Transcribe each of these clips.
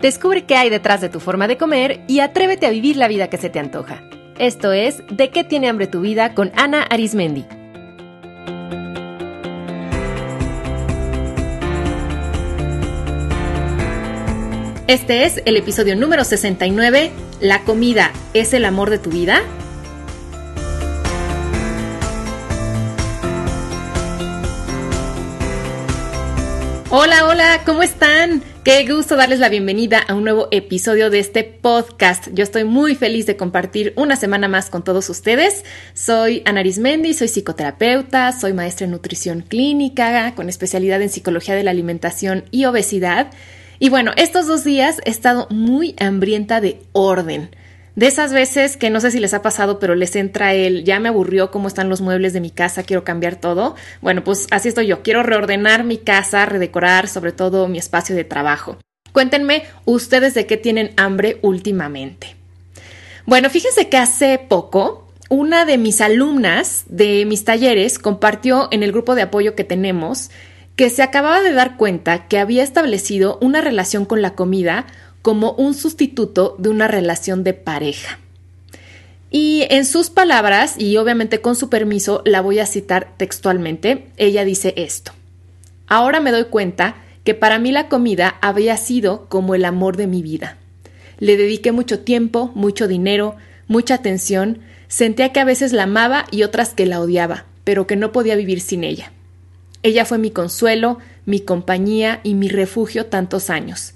Descubre qué hay detrás de tu forma de comer y atrévete a vivir la vida que se te antoja. Esto es De qué tiene hambre tu vida con Ana Arismendi. Este es el episodio número 69, ¿La comida es el amor de tu vida? Hola, hola, ¿cómo están? Qué gusto darles la bienvenida a un nuevo episodio de este podcast. Yo estoy muy feliz de compartir una semana más con todos ustedes. Soy Ana Arismendi, soy psicoterapeuta, soy maestra en nutrición clínica con especialidad en psicología de la alimentación y obesidad. Y bueno, estos dos días he estado muy hambrienta de orden. De esas veces que no sé si les ha pasado, pero les entra el ya me aburrió cómo están los muebles de mi casa, quiero cambiar todo. Bueno, pues así estoy yo. Quiero reordenar mi casa, redecorar sobre todo mi espacio de trabajo. Cuéntenme ustedes de qué tienen hambre últimamente. Bueno, fíjense que hace poco una de mis alumnas de mis talleres compartió en el grupo de apoyo que tenemos que se acababa de dar cuenta que había establecido una relación con la comida como un sustituto de una relación de pareja. Y en sus palabras, y obviamente con su permiso, la voy a citar textualmente, ella dice esto. Ahora me doy cuenta que para mí la comida había sido como el amor de mi vida. Le dediqué mucho tiempo, mucho dinero, mucha atención, sentía que a veces la amaba y otras que la odiaba, pero que no podía vivir sin ella. Ella fue mi consuelo, mi compañía y mi refugio tantos años.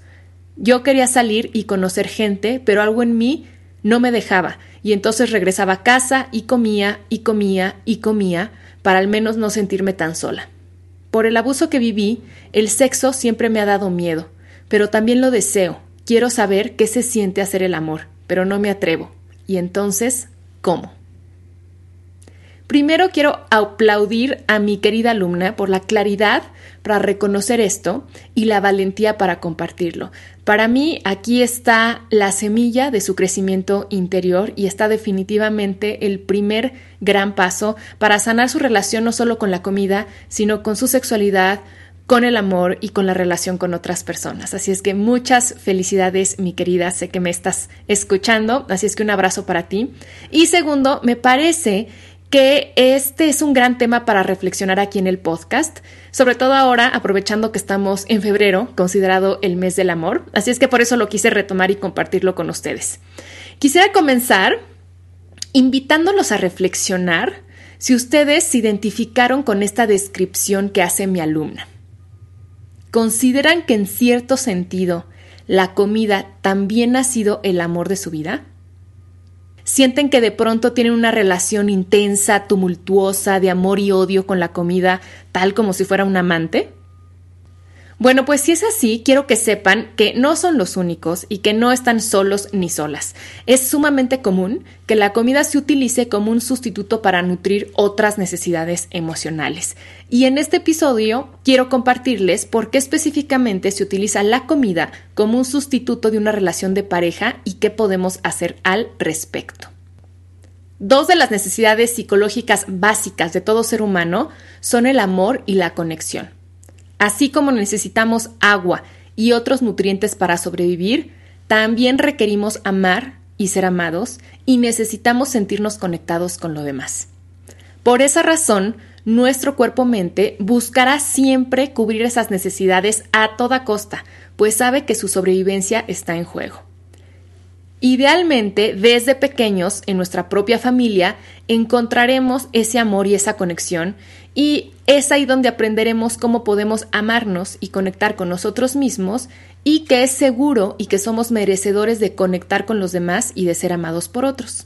Yo quería salir y conocer gente, pero algo en mí no me dejaba, y entonces regresaba a casa y comía y comía y comía para al menos no sentirme tan sola. Por el abuso que viví, el sexo siempre me ha dado miedo, pero también lo deseo. Quiero saber qué se siente hacer el amor, pero no me atrevo. Y entonces, ¿cómo? Primero quiero aplaudir a mi querida alumna por la claridad para reconocer esto y la valentía para compartirlo. Para mí aquí está la semilla de su crecimiento interior y está definitivamente el primer gran paso para sanar su relación no solo con la comida, sino con su sexualidad, con el amor y con la relación con otras personas. Así es que muchas felicidades, mi querida, sé que me estás escuchando, así es que un abrazo para ti. Y segundo, me parece que este es un gran tema para reflexionar aquí en el podcast, sobre todo ahora aprovechando que estamos en febrero, considerado el mes del amor, así es que por eso lo quise retomar y compartirlo con ustedes. Quisiera comenzar invitándolos a reflexionar si ustedes se identificaron con esta descripción que hace mi alumna. ¿Consideran que en cierto sentido la comida también ha sido el amor de su vida? Sienten que de pronto tienen una relación intensa, tumultuosa, de amor y odio con la comida, tal como si fuera un amante? Bueno, pues si es así, quiero que sepan que no son los únicos y que no están solos ni solas. Es sumamente común que la comida se utilice como un sustituto para nutrir otras necesidades emocionales. Y en este episodio quiero compartirles por qué específicamente se utiliza la comida como un sustituto de una relación de pareja y qué podemos hacer al respecto. Dos de las necesidades psicológicas básicas de todo ser humano son el amor y la conexión. Así como necesitamos agua y otros nutrientes para sobrevivir, también requerimos amar y ser amados y necesitamos sentirnos conectados con lo demás. Por esa razón, nuestro cuerpo-mente buscará siempre cubrir esas necesidades a toda costa, pues sabe que su sobrevivencia está en juego. Idealmente, desde pequeños, en nuestra propia familia, encontraremos ese amor y esa conexión y es ahí donde aprenderemos cómo podemos amarnos y conectar con nosotros mismos y que es seguro y que somos merecedores de conectar con los demás y de ser amados por otros.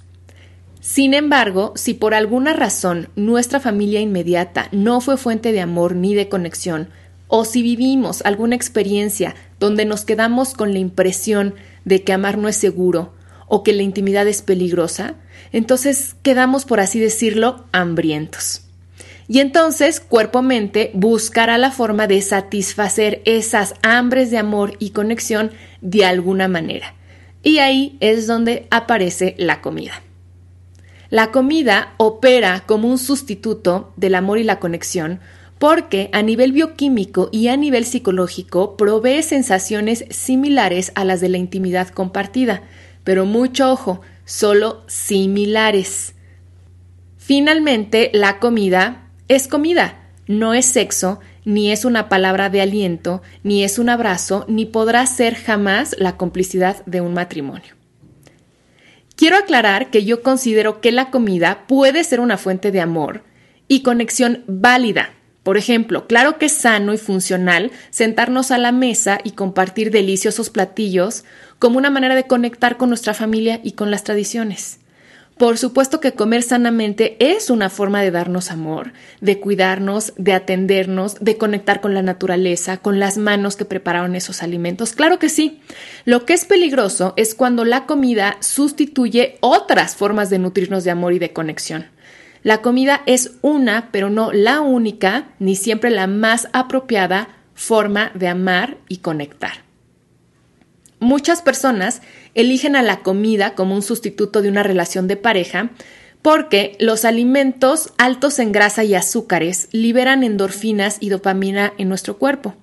Sin embargo, si por alguna razón nuestra familia inmediata no fue fuente de amor ni de conexión, o si vivimos alguna experiencia donde nos quedamos con la impresión de que amar no es seguro o que la intimidad es peligrosa, entonces quedamos, por así decirlo, hambrientos. Y entonces cuerpo-mente buscará la forma de satisfacer esas hambres de amor y conexión de alguna manera. Y ahí es donde aparece la comida. La comida opera como un sustituto del amor y la conexión porque a nivel bioquímico y a nivel psicológico provee sensaciones similares a las de la intimidad compartida, pero mucho ojo, solo similares. Finalmente, la comida es comida, no es sexo, ni es una palabra de aliento, ni es un abrazo, ni podrá ser jamás la complicidad de un matrimonio. Quiero aclarar que yo considero que la comida puede ser una fuente de amor y conexión válida. Por ejemplo, claro que es sano y funcional sentarnos a la mesa y compartir deliciosos platillos como una manera de conectar con nuestra familia y con las tradiciones. Por supuesto que comer sanamente es una forma de darnos amor, de cuidarnos, de atendernos, de conectar con la naturaleza, con las manos que prepararon esos alimentos. Claro que sí. Lo que es peligroso es cuando la comida sustituye otras formas de nutrirnos de amor y de conexión. La comida es una, pero no la única, ni siempre la más apropiada forma de amar y conectar. Muchas personas eligen a la comida como un sustituto de una relación de pareja porque los alimentos altos en grasa y azúcares liberan endorfinas y dopamina en nuestro cuerpo.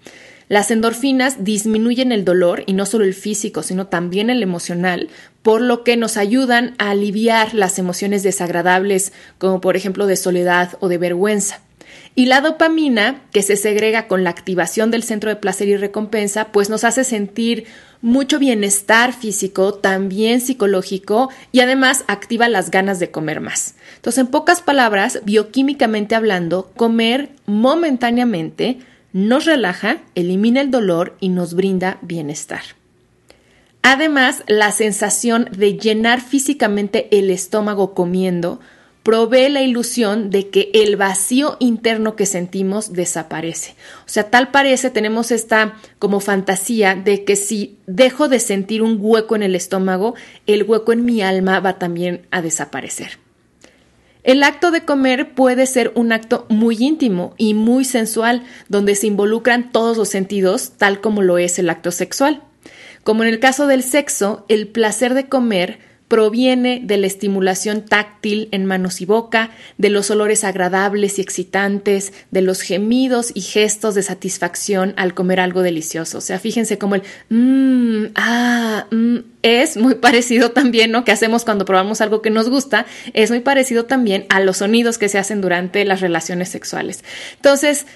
Las endorfinas disminuyen el dolor y no solo el físico, sino también el emocional, por lo que nos ayudan a aliviar las emociones desagradables, como por ejemplo de soledad o de vergüenza. Y la dopamina, que se segrega con la activación del centro de placer y recompensa, pues nos hace sentir mucho bienestar físico, también psicológico y además activa las ganas de comer más. Entonces, en pocas palabras, bioquímicamente hablando, comer momentáneamente nos relaja, elimina el dolor y nos brinda bienestar. Además, la sensación de llenar físicamente el estómago comiendo provee la ilusión de que el vacío interno que sentimos desaparece. O sea, tal parece, tenemos esta como fantasía de que si dejo de sentir un hueco en el estómago, el hueco en mi alma va también a desaparecer. El acto de comer puede ser un acto muy íntimo y muy sensual, donde se involucran todos los sentidos, tal como lo es el acto sexual. Como en el caso del sexo, el placer de comer proviene de la estimulación táctil en manos y boca, de los olores agradables y excitantes, de los gemidos y gestos de satisfacción al comer algo delicioso. O sea, fíjense cómo el mmm, ah, mm, es muy parecido también, ¿no? Que hacemos cuando probamos algo que nos gusta, es muy parecido también a los sonidos que se hacen durante las relaciones sexuales. Entonces,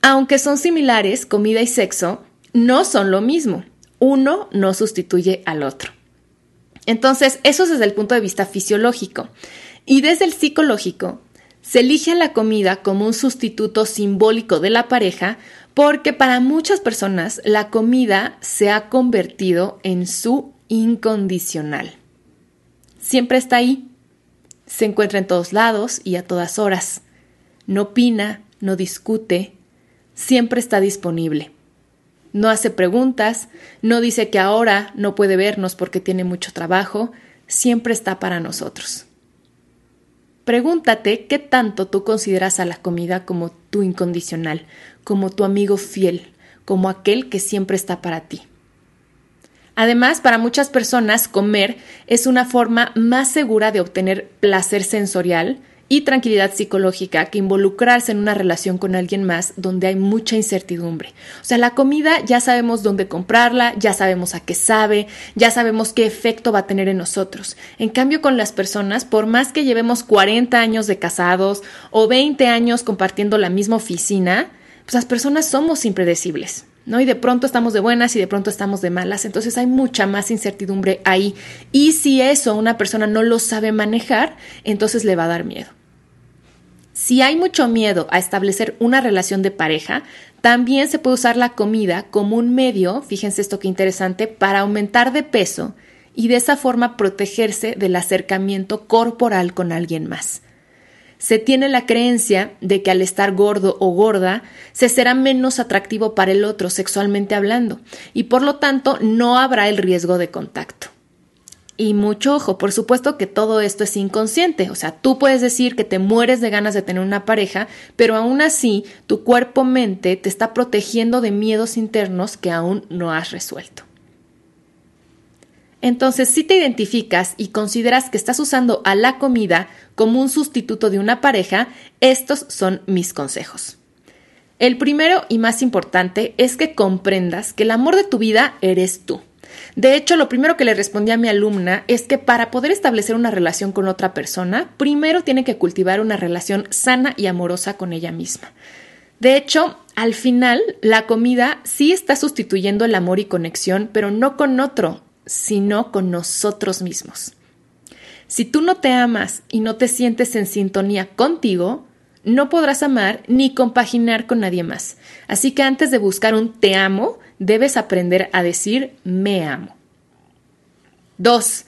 aunque son similares, comida y sexo no son lo mismo. Uno no sustituye al otro. Entonces, eso es desde el punto de vista fisiológico. Y desde el psicológico, se elige a la comida como un sustituto simbólico de la pareja porque para muchas personas la comida se ha convertido en su incondicional. Siempre está ahí, se encuentra en todos lados y a todas horas. No opina, no discute, siempre está disponible no hace preguntas, no dice que ahora no puede vernos porque tiene mucho trabajo, siempre está para nosotros. Pregúntate qué tanto tú consideras a la comida como tu incondicional, como tu amigo fiel, como aquel que siempre está para ti. Además, para muchas personas, comer es una forma más segura de obtener placer sensorial y tranquilidad psicológica que involucrarse en una relación con alguien más donde hay mucha incertidumbre. O sea, la comida ya sabemos dónde comprarla, ya sabemos a qué sabe, ya sabemos qué efecto va a tener en nosotros. En cambio, con las personas, por más que llevemos 40 años de casados o 20 años compartiendo la misma oficina, pues las personas somos impredecibles. ¿no? Y de pronto estamos de buenas y de pronto estamos de malas. Entonces hay mucha más incertidumbre ahí. Y si eso una persona no lo sabe manejar, entonces le va a dar miedo. Si hay mucho miedo a establecer una relación de pareja, también se puede usar la comida como un medio, fíjense esto que interesante, para aumentar de peso y de esa forma protegerse del acercamiento corporal con alguien más. Se tiene la creencia de que al estar gordo o gorda se será menos atractivo para el otro sexualmente hablando y por lo tanto no habrá el riesgo de contacto. Y mucho ojo, por supuesto que todo esto es inconsciente, o sea, tú puedes decir que te mueres de ganas de tener una pareja, pero aún así tu cuerpo-mente te está protegiendo de miedos internos que aún no has resuelto. Entonces, si te identificas y consideras que estás usando a la comida como un sustituto de una pareja, estos son mis consejos. El primero y más importante es que comprendas que el amor de tu vida eres tú. De hecho, lo primero que le respondí a mi alumna es que para poder establecer una relación con otra persona, primero tiene que cultivar una relación sana y amorosa con ella misma. De hecho, al final, la comida sí está sustituyendo el amor y conexión, pero no con otro, sino con nosotros mismos. Si tú no te amas y no te sientes en sintonía contigo, no podrás amar ni compaginar con nadie más. Así que antes de buscar un te amo, debes aprender a decir me amo. 2.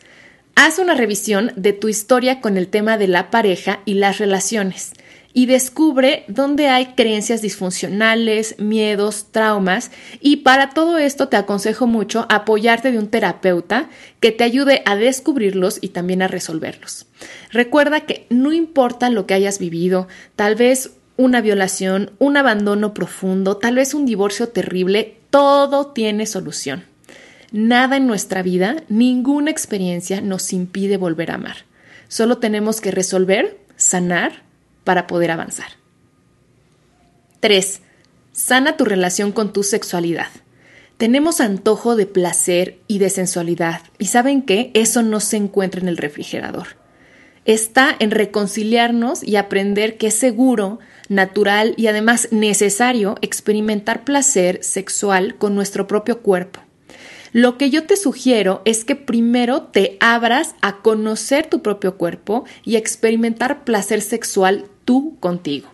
Haz una revisión de tu historia con el tema de la pareja y las relaciones y descubre dónde hay creencias disfuncionales, miedos, traumas y para todo esto te aconsejo mucho apoyarte de un terapeuta que te ayude a descubrirlos y también a resolverlos. Recuerda que no importa lo que hayas vivido, tal vez una violación, un abandono profundo, tal vez un divorcio terrible, todo tiene solución. Nada en nuestra vida, ninguna experiencia nos impide volver a amar. Solo tenemos que resolver, sanar para poder avanzar. 3. Sana tu relación con tu sexualidad. Tenemos antojo de placer y de sensualidad, y ¿saben qué? Eso no se encuentra en el refrigerador. Está en reconciliarnos y aprender que es seguro, natural y además necesario experimentar placer sexual con nuestro propio cuerpo. Lo que yo te sugiero es que primero te abras a conocer tu propio cuerpo y experimentar placer sexual tú contigo.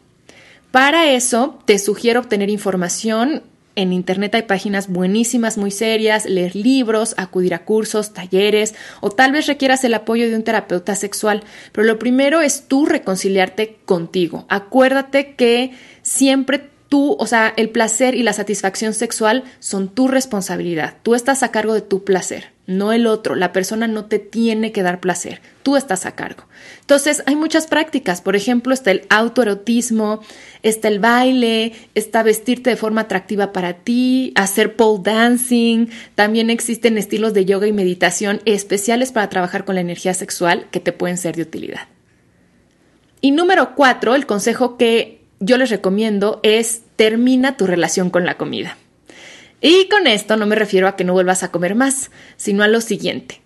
Para eso te sugiero obtener información. En Internet hay páginas buenísimas, muy serias, leer libros, acudir a cursos, talleres o tal vez requieras el apoyo de un terapeuta sexual. Pero lo primero es tú reconciliarte contigo. Acuérdate que siempre tú, o sea, el placer y la satisfacción sexual son tu responsabilidad. Tú estás a cargo de tu placer, no el otro. La persona no te tiene que dar placer, tú estás a cargo. Entonces, hay muchas prácticas. Por ejemplo, está el autoerotismo, está el baile, está vestirte de forma atractiva para ti, hacer pole dancing. También existen estilos de yoga y meditación especiales para trabajar con la energía sexual que te pueden ser de utilidad. Y número cuatro, el consejo que yo les recomiendo es termina tu relación con la comida. Y con esto no me refiero a que no vuelvas a comer más, sino a lo siguiente.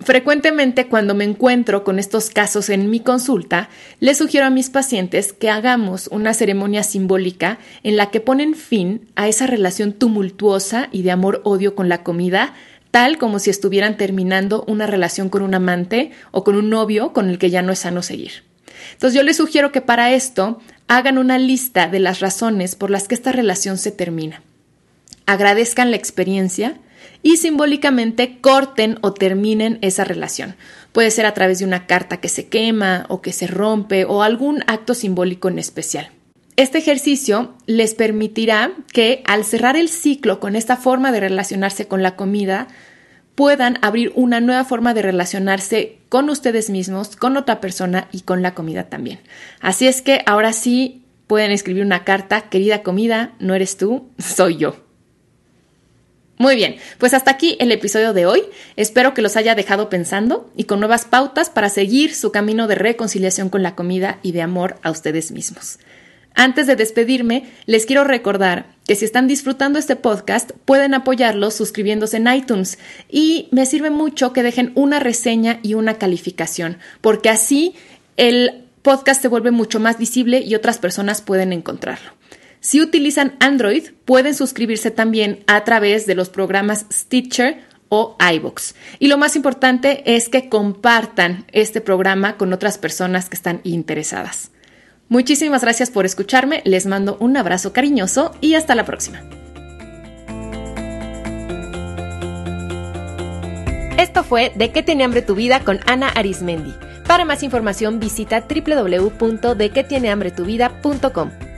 Frecuentemente cuando me encuentro con estos casos en mi consulta, les sugiero a mis pacientes que hagamos una ceremonia simbólica en la que ponen fin a esa relación tumultuosa y de amor-odio con la comida, tal como si estuvieran terminando una relación con un amante o con un novio con el que ya no es sano seguir. Entonces yo les sugiero que para esto hagan una lista de las razones por las que esta relación se termina. Agradezcan la experiencia y simbólicamente corten o terminen esa relación. Puede ser a través de una carta que se quema o que se rompe o algún acto simbólico en especial. Este ejercicio les permitirá que al cerrar el ciclo con esta forma de relacionarse con la comida, puedan abrir una nueva forma de relacionarse con ustedes mismos, con otra persona y con la comida también. Así es que ahora sí pueden escribir una carta, querida comida, no eres tú, soy yo. Muy bien, pues hasta aquí el episodio de hoy. Espero que los haya dejado pensando y con nuevas pautas para seguir su camino de reconciliación con la comida y de amor a ustedes mismos. Antes de despedirme, les quiero recordar que si están disfrutando este podcast, pueden apoyarlo suscribiéndose en iTunes y me sirve mucho que dejen una reseña y una calificación, porque así el podcast se vuelve mucho más visible y otras personas pueden encontrarlo. Si utilizan Android, pueden suscribirse también a través de los programas Stitcher o iBox. Y lo más importante es que compartan este programa con otras personas que están interesadas. Muchísimas gracias por escucharme, les mando un abrazo cariñoso y hasta la próxima. Esto fue De qué tiene hambre tu vida con Ana Arismendi. Para más información visita www.dequetienehambretuvida.com.